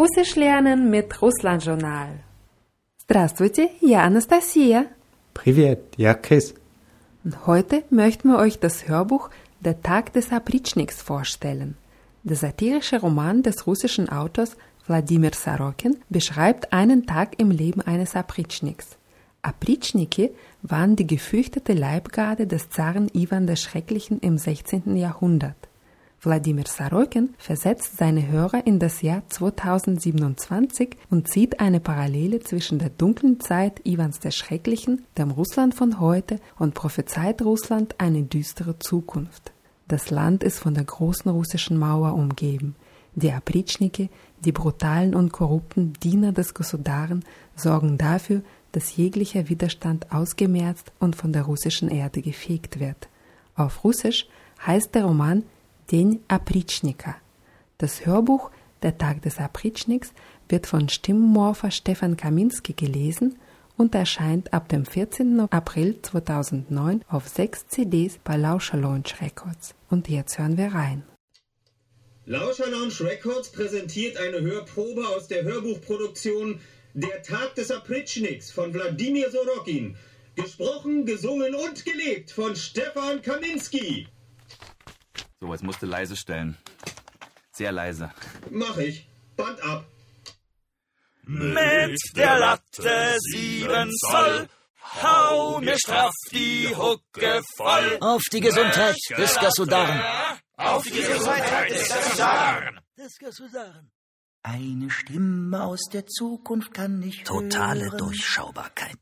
Russisch lernen mit Russland-Journal. Здравствуйте, я Anastasia. Привет, я Chris. Und heute möchten wir euch das Hörbuch Der Tag des Apritschniks vorstellen. Der satirische Roman des russischen Autors Wladimir Sarokin beschreibt einen Tag im Leben eines Apritschniks. Apritschniki waren die gefürchtete Leibgarde des Zaren Iwan der Schrecklichen im 16. Jahrhundert. Wladimir Sarokin versetzt seine Hörer in das Jahr 2027 und zieht eine Parallele zwischen der dunklen Zeit Iwans der Schrecklichen, dem Russland von heute und prophezeit Russland eine düstere Zukunft. Das Land ist von der großen russischen Mauer umgeben. Die Apritschniki, die brutalen und korrupten Diener des Gosudaren, sorgen dafür, dass jeglicher Widerstand ausgemerzt und von der russischen Erde gefegt wird. Auf Russisch heißt der Roman Den Apritschnika. Das Hörbuch Der Tag des Apritschniks wird von Stimmmorpher Stefan Kaminski gelesen und erscheint ab dem 14. April 2009 auf sechs CDs bei Lauscher Launch Records. Und jetzt hören wir rein. Lauscher Lounge Records präsentiert eine Hörprobe aus der Hörbuchproduktion Der Tag des Apritschniks von Wladimir Sorokin. Gesprochen, gesungen und gelebt von Stefan Kaminski. So, jetzt musst du leise stellen. Sehr leise. Mach ich. Band ab. Mit der Latte sieben Zoll hau mir straff die Hucke voll. Auf die Gesundheit des Gasudaren. Auf die Gesundheit des Gasudaren. Des Gasudaren. Eine Stimme aus der Zukunft kann ich Totale hören, Durchschaubarkeit.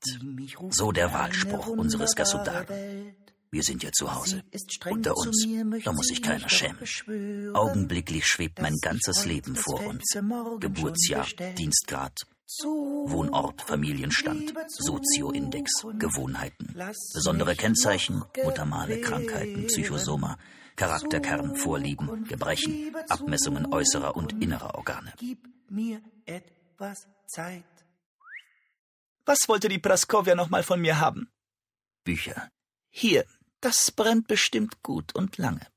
So der Wahlspruch eine unseres Gasudaren. Wir sind ja zu Hause. Unter zu uns. Da muss sich keiner schämen. beschwören, Augenblicklich schwebt mein ganzes Leben vor uns. Geburtsjahr. Dienstgrad, Zu Wohnort, Familienstand, Sozioindex, Gewohnheiten, besondere Kennzeichen, Muttermale. Krankheiten, Psychosoma, Charakterkern, Vorlieben, Gebrechen, Abmessungen äußerer und innerer Organe. Gib mir etwas Zeit. Was wollte die Praskowja noch mal von mir haben? Bücher. Hier, das brennt bestimmt gut und lange.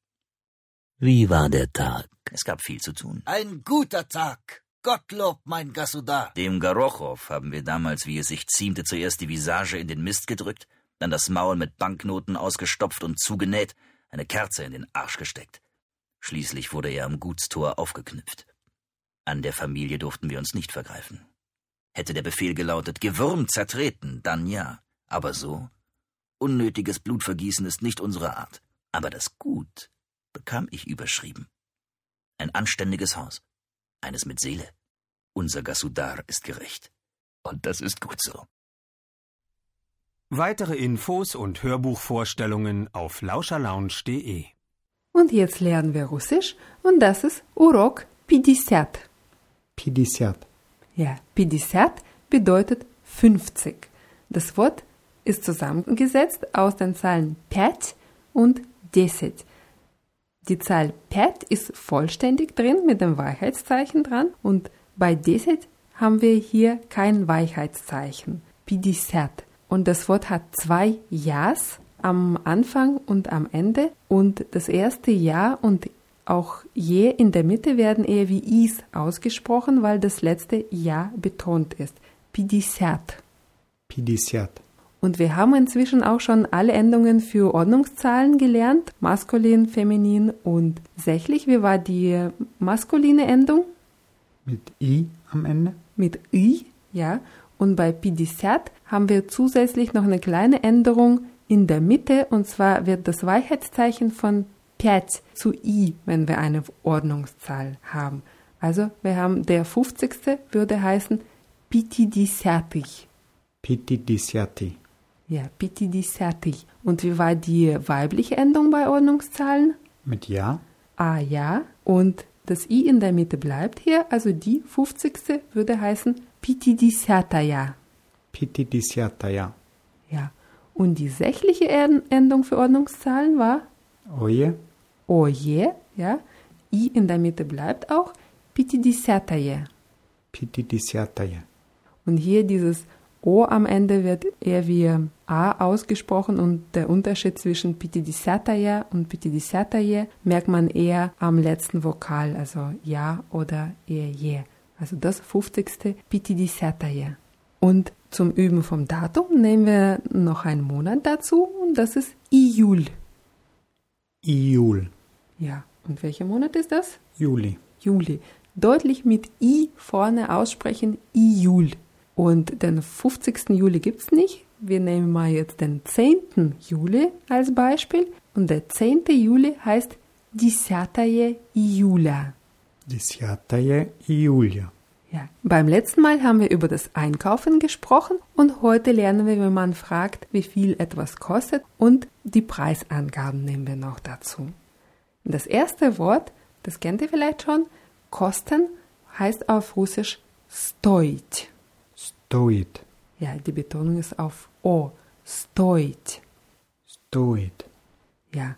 Wie war der Tag? Es gab viel zu tun. Ein guter Tag. Gottlob, mein Gasudar. Dem Garochow haben wir damals, wie es sich ziemte, zuerst die Visage in den Mist gedrückt, dann das Maul mit Banknoten ausgestopft und zugenäht, eine Kerze in den Arsch gesteckt. Schließlich wurde er am Gutstor aufgeknüpft. An der Familie durften wir uns nicht vergreifen. Hätte der Befehl gelautet, gewürmt zertreten, dann ja. Aber so? Unnötiges Blutvergießen ist nicht unsere Art. Aber das Gut bekam ich überschrieben. Ein anständiges Haus. Eines mit Seele. Unser Gasudar ist gerecht. Und das ist gut so. Weitere Infos und Hörbuchvorstellungen auf lauscherlounge.de. Und jetzt lernen wir Russisch und das ist Urok 50. 50. Ja, 50 bedeutet 50. Das Wort ist zusammengesetzt aus den Zahlen 5 und 10. Die Zahl 5 ist vollständig drin mit dem Weichheitszeichen dran und bei 10 haben wir hier kein Weichheitszeichen. 50. Und das Wort hat zwei Ja's am Anfang und am Ende und das erste Ja und auch je in der Mitte werden eher wie Is ausgesprochen, weil das letzte Ja betont ist. 50. 50. Und wir haben inzwischen auch schon alle Endungen für Ordnungszahlen gelernt. Maskulin, feminin und sächlich. Wie war die maskuline Endung? Mit I am Ende. Mit I, ja. Und bei 50 haben wir zusätzlich noch eine kleine Änderung in der Mitte. Und zwar wird das Weichheitszeichen von 5 zu I, wenn wir eine Ordnungszahl haben. Also wir haben der 50. würde heißen 50. 50. Ja, 50. Und wie war die weibliche Endung bei Ordnungszahlen? Mit Ja. Ah ja. Und das I in der Mitte bleibt hier, also die 50. würde heißen 50. Ja. 50. Ja. Ja. Und die sächliche En- Endung für Ordnungszahlen war Oje. oje, ja. I in der Mitte bleibt auch 50. 50. Und hier dieses O am Ende wird eher wie A ausgesprochen und der Unterschied zwischen Pitidisataya und Pitidisataye merkt man eher am letzten Vokal, also Ja oder eher Je. Also das 50. Pitidisataye. Und zum Üben vom Datum nehmen wir noch einen Monat dazu und das ist Iul. Iul. Ja, und welcher Monat ist das? Juli. Juli. Deutlich mit I vorne aussprechen, Iul. Und den 50. Juli gibt's nicht. Wir nehmen mal jetzt den 10. Juli als Beispiel. Und der 10. Juli heißt Десятое июля. Десятое июля. Ja. Beim letzten Mal haben wir über das Einkaufen gesprochen und heute lernen wir, wenn man fragt, wie viel etwas kostet und die Preisangaben nehmen wir noch dazu. Das erste Wort, das kennt ihr vielleicht schon, kosten heißt auf Russisch stoit. Стоит. Ja, die Betonung ist auf O. Stoit. Стоит. Ja.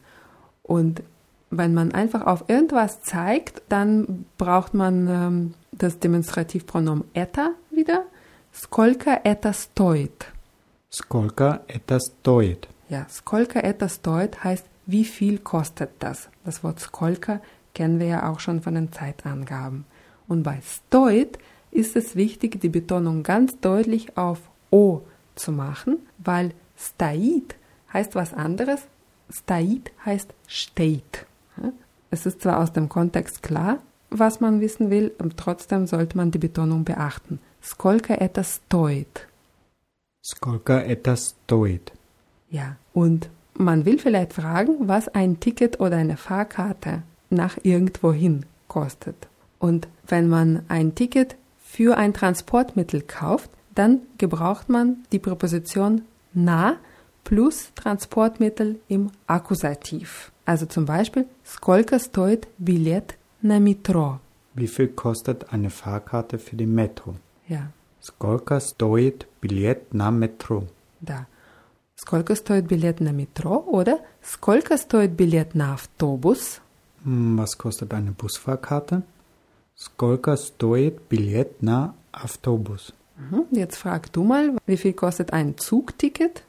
Und wenn man einfach auf irgendwas zeigt, dann braucht man ähm, das Demonstrativpronomen это wieder. Сколько это стоит? Сколько это стоит? Ja, сколько это стоит heißt, wie viel kostet das? Das Wort сколько kennen wir ja auch schon von den Zeitangaben. Und bei стоит ist es wichtig, die Betonung ganz deutlich auf O zu machen, weil stait heißt was anderes. Stait heißt steht. Es ist zwar aus dem Kontext klar, was man wissen will, trotzdem sollte man die Betonung beachten. Skolka etwas stoit. Skolka etwas stoit. Ja, und man will vielleicht fragen, was ein Ticket oder eine Fahrkarte nach irgendwohin kostet. Und wenn man ein Ticket für ein Transportmittel kauft, dann gebraucht man die Präposition na plus Transportmittel im Akkusativ. Also zum Beispiel, сколько стоит билет на метро? Wie viel kostet eine Fahrkarte für die Metro? Ja, Сколько стоит билет на метро? да. Сколько стоит билет на метро? Oder сколько стоит билет на автобус? Hm, Was kostet eine Busfahrkarte? Сколько стоит билет на автобус? Mhm. Jetzt frag du mal, wie viel kostet ein Zugticket?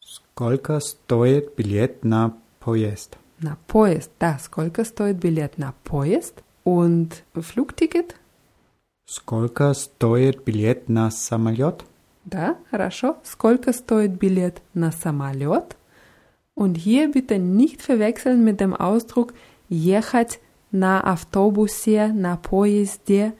Сколько стоит билет на поезд? Na, поезд. Да, сколько стоит билет на поезд? Und Flugticket? Сколько стоит билет на самолет? Да, хорошо. Сколько стоит билет на самолет? Und hier bitte nicht verwechseln mit dem Ausdruck ехать na Autobusie, na Poezdie.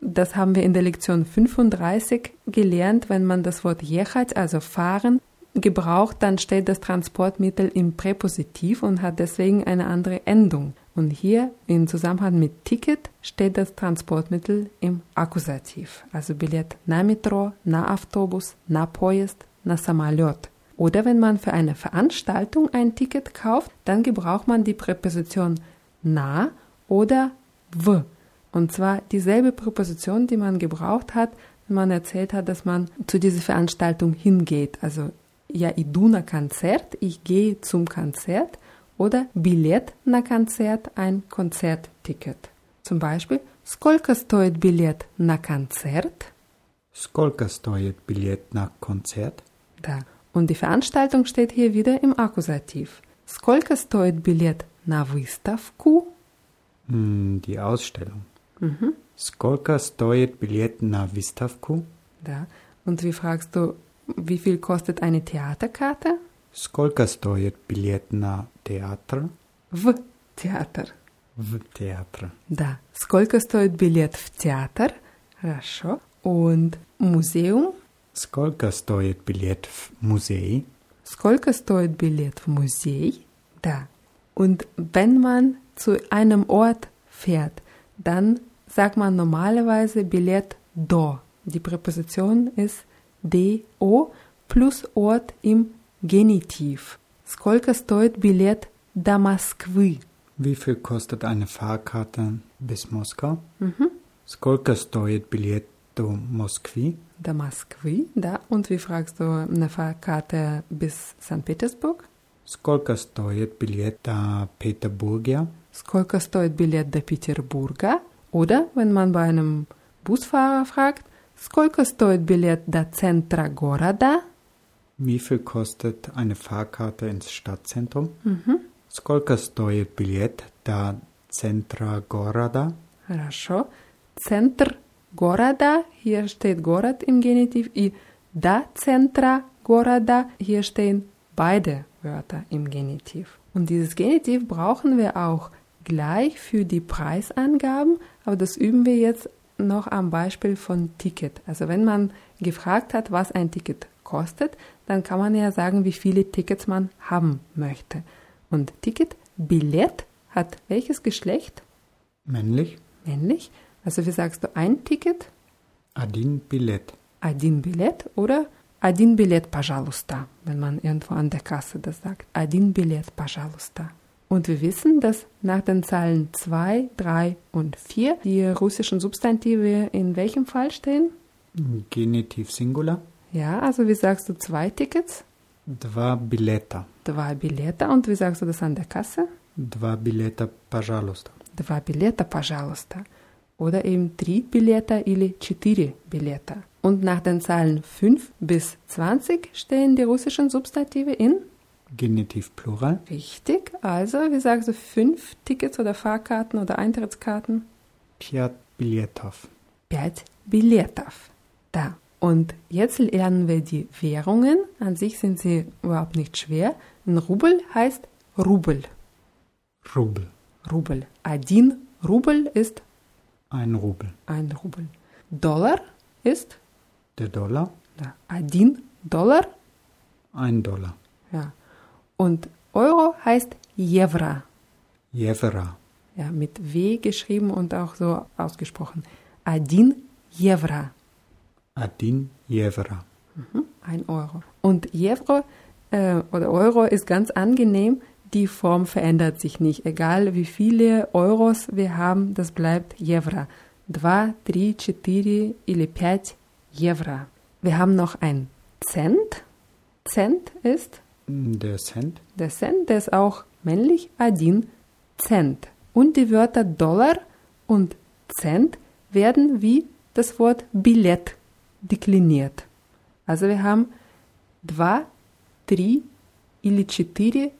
Das haben wir in der Lektion 35 gelernt. Wenn man das Wort jechać, also fahren, gebraucht, dann steht das Transportmittel im Präpositiv und hat deswegen eine andere Endung. Und hier im Zusammenhang mit Ticket steht das Transportmittel im Akkusativ, also Billett na Metro, na Autobus, na Poest, na Samalot. Oder wenn man für eine Veranstaltung ein Ticket kauft, dann gebraucht man die Präposition na oder w. Und zwar dieselbe Präposition, die man gebraucht hat, wenn man erzählt hat, dass man zu dieser Veranstaltung hingeht. Also я иду на концерт, ich gehe zum Konzert oder билет на концерт, ein Konzertticket. Zum Beispiel, сколько стоит билет на концерт? Сколько стоит билет на концерт? Da. Und die Veranstaltung steht hier wieder im Akkusativ. Сколько стоит билет на выставку? Hm, Die Ausstellung. Mhm. Сколько стоит билет на выставку? Da. Und wie fragst du, wie viel kostet eine Theaterkarte? Сколько стоит билет на театр? В театр. В театр. Да. Сколько стоит билет в театр? Хорошо. Und Museum? Сколько стоит билет в музей? Сколько стоит билет в музей? Da. Und wenn man zu einem Ort fährt, dann sagt man normalerweise Billett do. Die Präposition ist do plus Ort im Genitiv. Сколько стоит билет до Москвы? Wie viel kostet eine Fahrkarte bis Moskau? Mhm. Сколько стоит билет до Москвы? До Москвы, да. Und wie fragst du eine Fahrkarte bis St. Petersburg? Сколько стоит билет до Петербурга? Сколько стоит билет до Петербурга? Oder wenn man bei einem Busfahrer fragt, сколько стоит билет до центра города? Wie viel kostet eine Fahrkarte ins Stadtzentrum? Mhm. Сколько стоит билет до центра города? Хорошо. Центр города, hier steht Город im Genitiv, и до центра города, hier stehen beide Wörter im Genitiv. Und dieses Genitiv brauchen wir auch gleich für die Preisangaben, aber das üben wir jetzt noch am Beispiel von Ticket. Also wenn man gefragt hat, was ein Ticket kostet, dann kann man ja sagen, wie viele Tickets man haben möchte. Und Ticket, Billett hat welches Geschlecht? Männlich. Männlich. Also wie sagst du ein Ticket? Adin Billett. Adin Billett oder один билет, пожалуйста, wenn man irgendwo an der Kasse das sagt. Один билет, пожалуйста. Und wir wissen, dass nach den Zahlen 2, 3 und 4 die russischen Substantive in welchem Fall stehen? Genitiv Singular. Ja, also wie sagst du zwei Tickets? Два билета. Два билета. Und wie sagst du das an der Kasse? Два билета, пожалуйста. Два билета, пожалуйста. Oder eben три билета или четыре билета. Und nach den Zahlen 5 bis 20 stehen die russischen Substantive in? Genitiv Plural. Richtig. Also, wie sagst du, fünf Tickets oder Fahrkarten oder Eintrittskarten? Пять билетов. Пять билетов. Da. Und jetzt lernen wir die Währungen. An sich sind sie überhaupt nicht schwer. Ein Rubel heißt Rubel. Rubel. Rubel. Один Rubel ist Ein Rubel. ein Rubel. Dollar ist der Dollar? Ja, один Dollar. Ein Dollar. Ja. Und Euro heißt Jevra. Jevra. Ja, mit W geschrieben und auch so ausgesprochen. Adin Jevra. Adin Jevra. Mhm, ein Euro. Und Jevro äh, oder Euro ist ganz angenehm. Die Form verändert sich nicht. Egal wie viele Euros wir haben, das bleibt Jevra. 2, 3, 4 или 5 Jevra. Wir haben noch ein Cent. Cent ist? Der Cent. Der Cent, der ist auch männlich, Adin, Cent. Und die Wörter Dollar und Cent werden wie das Wort Billett dekliniert. Also wir haben 2, 3 или 4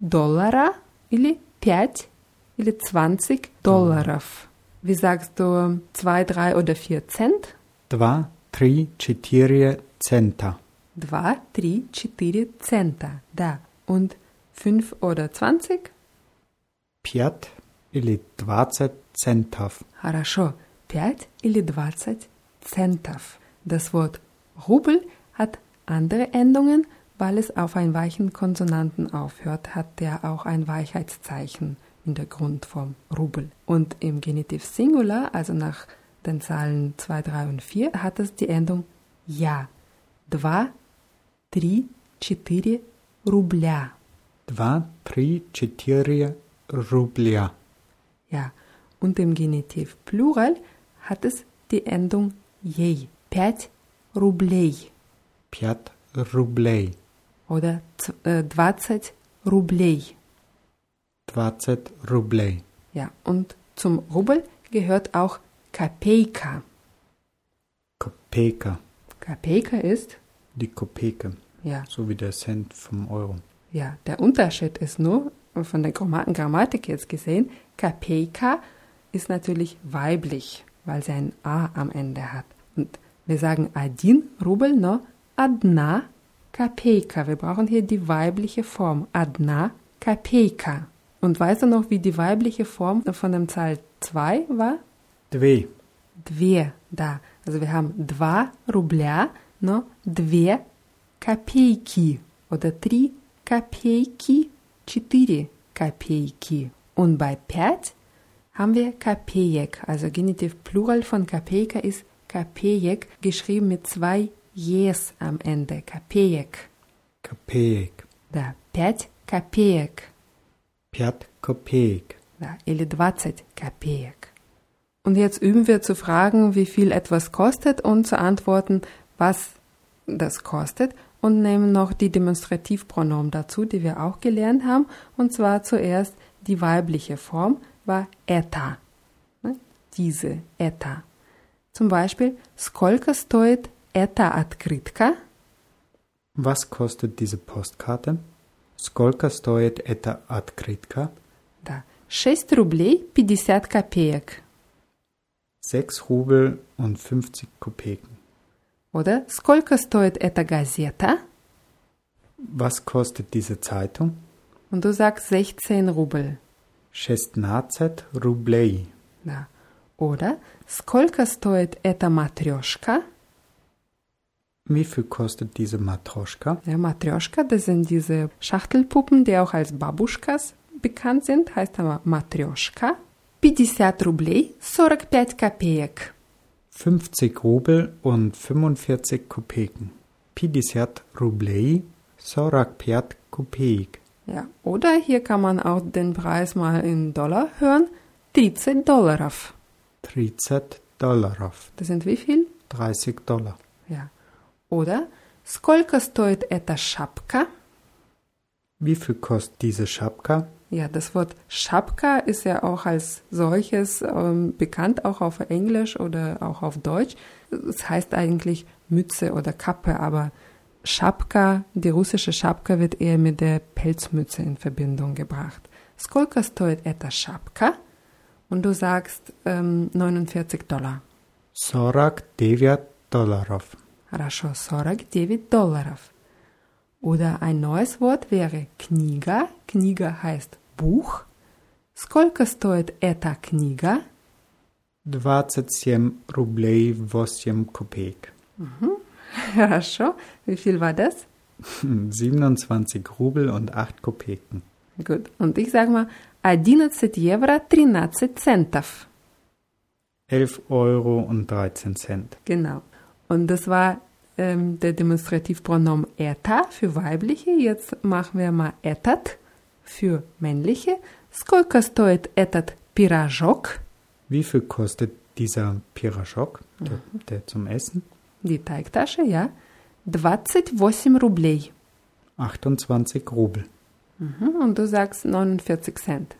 Dollara или 5 или 20 Dollarов. Wie sagst du 2, 3 oder 4 Cent? 2, три, четыре цента. Два, три, четыре Centa. Da. Und fünf oder 20? Пять или двадцать центов. Хорошо. Пять или 20 Centov. Das Wort Rubel hat andere Endungen, weil es auf einen weichen Konsonanten aufhört, hat der auch ein Weichheitszeichen in der Grundform Rubel. Und im Genitiv Singular, also nach den Zahlen 2, 3 und 4, hat es die Endung Ja. Два, три, четыре рубля. Два, три, четыре рубля. Ja. Und im Genitiv Plural hat es die Endung Ей. Пять рублей. Пять рублей. oder z- äh, 20 Rubelei. Двадцать рублей. Ja, und zum Rubel gehört auch Kapeka. Kopeka. Kapeka ist, Die Kopeke. ja, So wie der Cent vom Euro. ja, der Unterschied ist nur, von der Gramma- Grammatik jetzt gesehen, Kapeka ist natürlich weiblich, weil sie ein A am Ende hat. Und wir sagen Adin Rubel, no, Adna Kapeka. Wir brauchen hier die weibliche Form. Adna Kapeka. Und weißt du noch, wie die weibliche Form von dem Zahl 2 war? Две. Две, да. Also wir haben два рубля, но две копейки. Oder три копейки, четыре копейки. Und bei пять haben wir копеек. Also Genitiv Plural von копейка ist копеек, geschrieben mit zwei Jes am Ende. Копеек. Копеек. Да, пять копеек. Пять копеек. Ja, или 20 Kapeek. Und jetzt üben wir zu fragen, wie viel etwas kostet und zu antworten, was das kostet und nehmen noch die Demonstrativpronomen dazu, die wir auch gelernt haben. Und zwar zuerst die weibliche Form war eta. Ne? Diese eta. Zum Beispiel, сколько стоит эта открытка? Was kostet diese Postkarte? Сколько стоит эта открытка? Да, 6 рублей 50 копеек. 6 Rubel und 50 Kopeken. Oder сколько стоит эта газета? Was kostet diese Zeitung? Und du sagst 16 Rubel. 16 рублей. Да. Oder сколько стоит эта матрешка? Wie viel kostet diese Matroschka? Ja, Matryoshka, das sind diese Schachtelpuppen, die auch als Babuschkas bekannt sind, heißt aber Matryoshka. 50 рублей 45 копеек. 50 Rubel und 45 Kopeken. 50 рублей 45 копеек. Ja, oder hier kann man auch den Preis mal in Dollar hören. 30 Dollarов. 30 долларов. Das sind wie viel? 30 Dollar. Ja. Oder сколько стоит эта шапка? Wie viel kostet diese Schapka? Ja, das Wort Schapka ist ja auch als solches ähm, bekannt, auch auf Englisch oder auch auf Deutsch. Es heißt eigentlich Mütze oder Kappe, aber Schapka, die russische Schapka wird eher mit der Pelzmütze in Verbindung gebracht. Сколько стоит эта шапка? Und du sagst ähm, 49 Dollar. 49 долларов. Хорошо, 49 долларов. Oder ein neues Wort wäre книга. Книга heißt Buch. Сколько стоит эта книга? 27 рублей 8 копеек. Хорошо. Wie viel war das? 27 Rubel und 8 Kopeken. Gut. Und ich sage mal 11 евро 13 центов. 11 Euro und 13 Cent. Genau. Und das war ähm, der Demonstrativpronomen eta für weibliche. Jetzt machen wir mal etat für männliche. Сколько стоит этот пирожок? Wie viel kostet dieser Pirajok, der, der zum Essen? Die Teigtasche, ja. 28 рублей. 28 Rubel. Mhm. Und du sagst 49 Cent.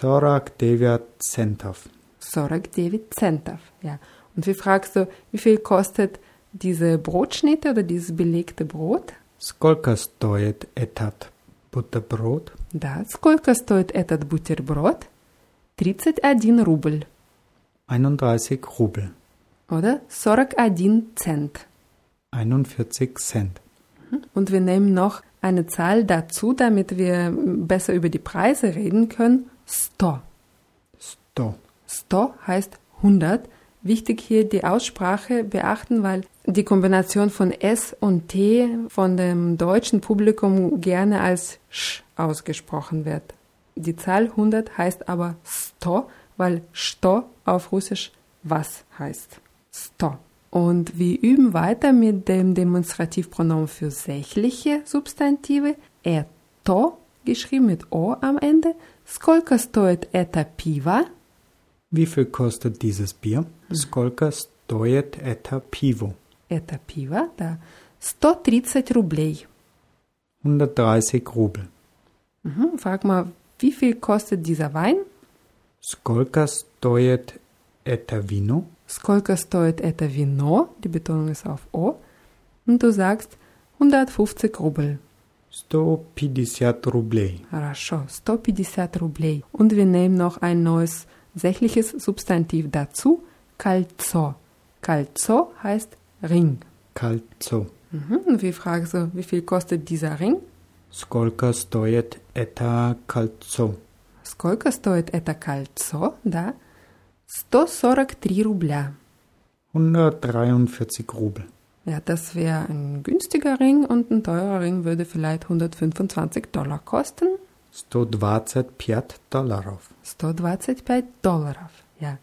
49 centov. 49 Centov, ja. Und wie fragst du, wie viel kostet diese Brotschnitte oder dieses belegte Brot? Сколько стоит этот бутерброд? Да, сколько стоит этот бутерброд? 31 рубль. 31 Rubel. Oder 41 Cent. 41 Cent. Und wir nehmen noch eine Zahl dazu, damit wir besser über die Preise reden können. 100. Sto. 100 heißt 100. Wichtig hier die Aussprache beachten, weil die Kombination von S und T von dem deutschen Publikum gerne als Sch ausgesprochen wird. Die Zahl 100 heißt aber Sto, weil Sto auf Russisch was heißt. Sto. Und wir üben weiter mit dem Demonstrativpronomen für sächliche Substantive eto, geschrieben mit o am Ende. Skolka stoet eta piva? Wie viel kostet dieses Bier? Skolka stoet eta pivo? Это пиво, да. 130 рублей. 130 Rubel. Mhm. Frag mal, wie viel kostet dieser Wein? Сколько стоит это вино? Сколько стоит это вино? Die Betonung ist auf O. Und du sagst 150 Rubel. 150 рублей. Хорошо, 150 рублей. Und wir nehmen noch ein neues sächliches Substantiv dazu. Кольцо. Кольцо heißt Ring. Кольцо. Mhm. Und wir fragen so, wie viel kostet dieser Ring? Сколько стоит это кольцо? Сколько стоит это кольцо? Да. 143 рубля. 143 Rubel. Ja, das wäre ein günstiger Ring und ein teurer Ring würde vielleicht 125 Dollar kosten. 125 долларов. 125 Dollarов. Ja.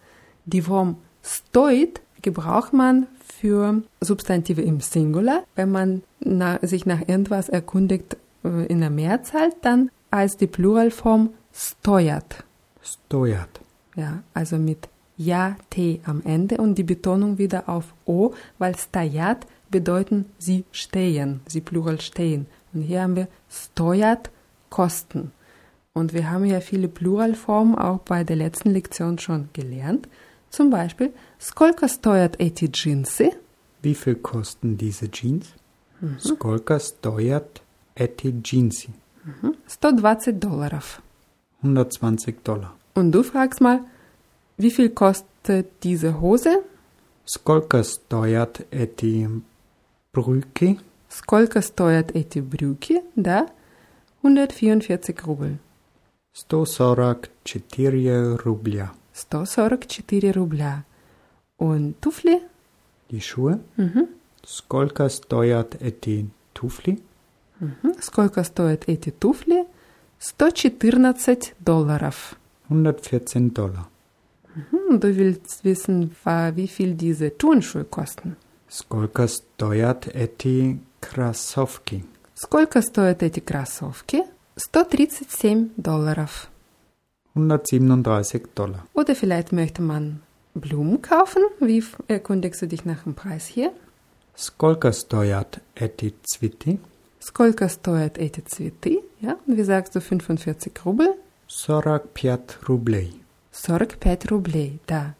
Die Form stoit gebraucht man für Substantive im Singular. Wenn man nach, sich nach irgendwas erkundigt äh, in der Mehrzahl, dann als die Pluralform steuert. Steuert. Ja, also mit ja, t am Ende und die Betonung wieder auf o, weil steuert bedeuten sie stehen, sie Plural stehen. Und hier haben wir steuert Kosten. Und wir haben ja viele Pluralformen auch bei der letzten Lektion schon gelernt. Zum Beispiel, сколько стоят эти джинсы? Wie viel kosten diese Jeans? Сколько стоят эти джинсы? 120 долларов. 120 Dollar. Und du fragst mal, wie viel kostet diese Hose? Сколько стоят эти брюки? Сколько стоят эти брюки? Да, 144 Rubel. 144 рубля. 144 рубля. Und Туфли? Die Schuhe? Mhm. Сколько стоят эти туфли? Mhm. Сколько стоят эти туфли? 114 долларов. 114 Dollar. Mhm. Du willst wissen, wie viel diese Turnschuhe kosten. Сколько стоят эти кроссовки? Сколько стоят эти кроссовки? 137 долларов. 137 Dollar. Oder vielleicht möchte man Blumen kaufen. Wie f- erkundigst du dich nach dem Preis hier? Сколько стоят эти цветы? Сколько стоят эти цветы? Ja, und wie sagst du 45 Rubel? 45 рублей. 45 Rubel, da.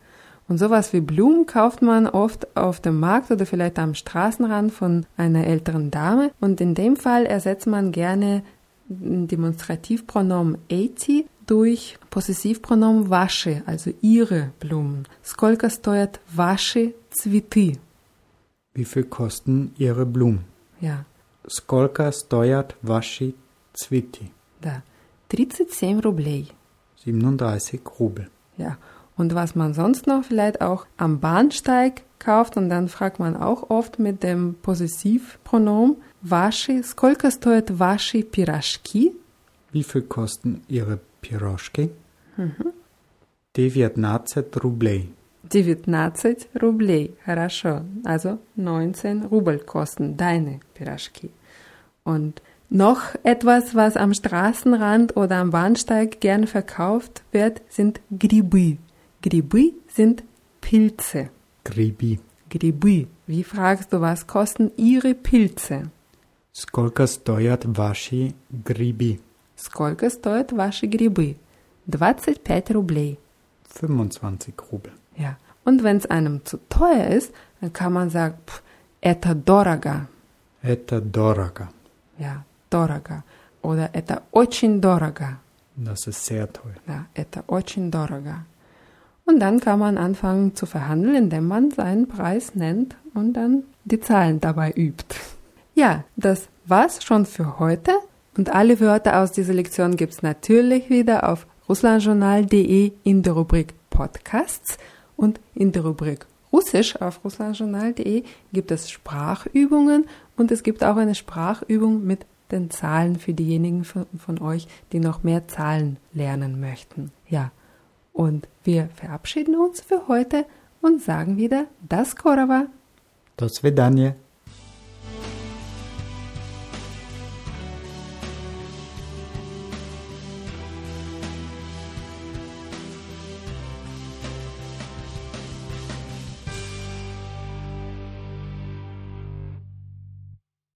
Und sowas wie Blumen kauft man oft auf dem Markt oder vielleicht am Straßenrand von einer älteren Dame. Und in dem Fall ersetzt man gerne ein Demonstrativpronomen эти durch Possessivpronomen ваши, also ihre Blumen. Сколько стоят ваши цветы? Wie viel kosten Ihre Blumen? Ja, Сколько стоят ваши цветы? da. 37 Rubel. 37 Rubel. Ja, und was man sonst noch vielleicht auch am Bahnsteig kauft und dann fragt man auch oft mit dem Possessivpronomen Ваши, сколько стоят ваши пирожки? Wie viel kosten Ihre Piroschki? 19 рублей. 19 Rubel. Хорошо. Also 19 Rubel kosten deine Piraschki. Und noch etwas, was am Straßenrand oder am Bahnsteig gern verkauft wird, sind Gribы. Gribы sind Pilze. Гриби. Gribы. Wie fragst du, was kosten ihre Pilze? Сколько стоят ваши гриби? Сколько стоят ваши грибы? 25 Rubel. 25 Rubel. Ja. Und wenn es einem zu teuer ist, dann kann man sagen, pff, это дорого. Это дорого. Ja, дорого. Oder это очень дорого. Das ist sehr teuer. Ja, это очень дорого. Und dann kann man anfangen zu verhandeln, indem man seinen Preis nennt und dann die Zahlen dabei übt. Ja, das war's schon für heute. Und alle Wörter aus dieser Lektion gibt es natürlich wieder auf russlandjournal.de in der Rubrik Podcasts und in der Rubrik Russisch auf russlandjournal.de gibt es Sprachübungen und es gibt auch eine Sprachübung mit den Zahlen für diejenigen von, von euch, die noch mehr Zahlen lernen möchten. Ja, und wir verabschieden uns für heute und sagen wieder das Korowa. Das Vedanje.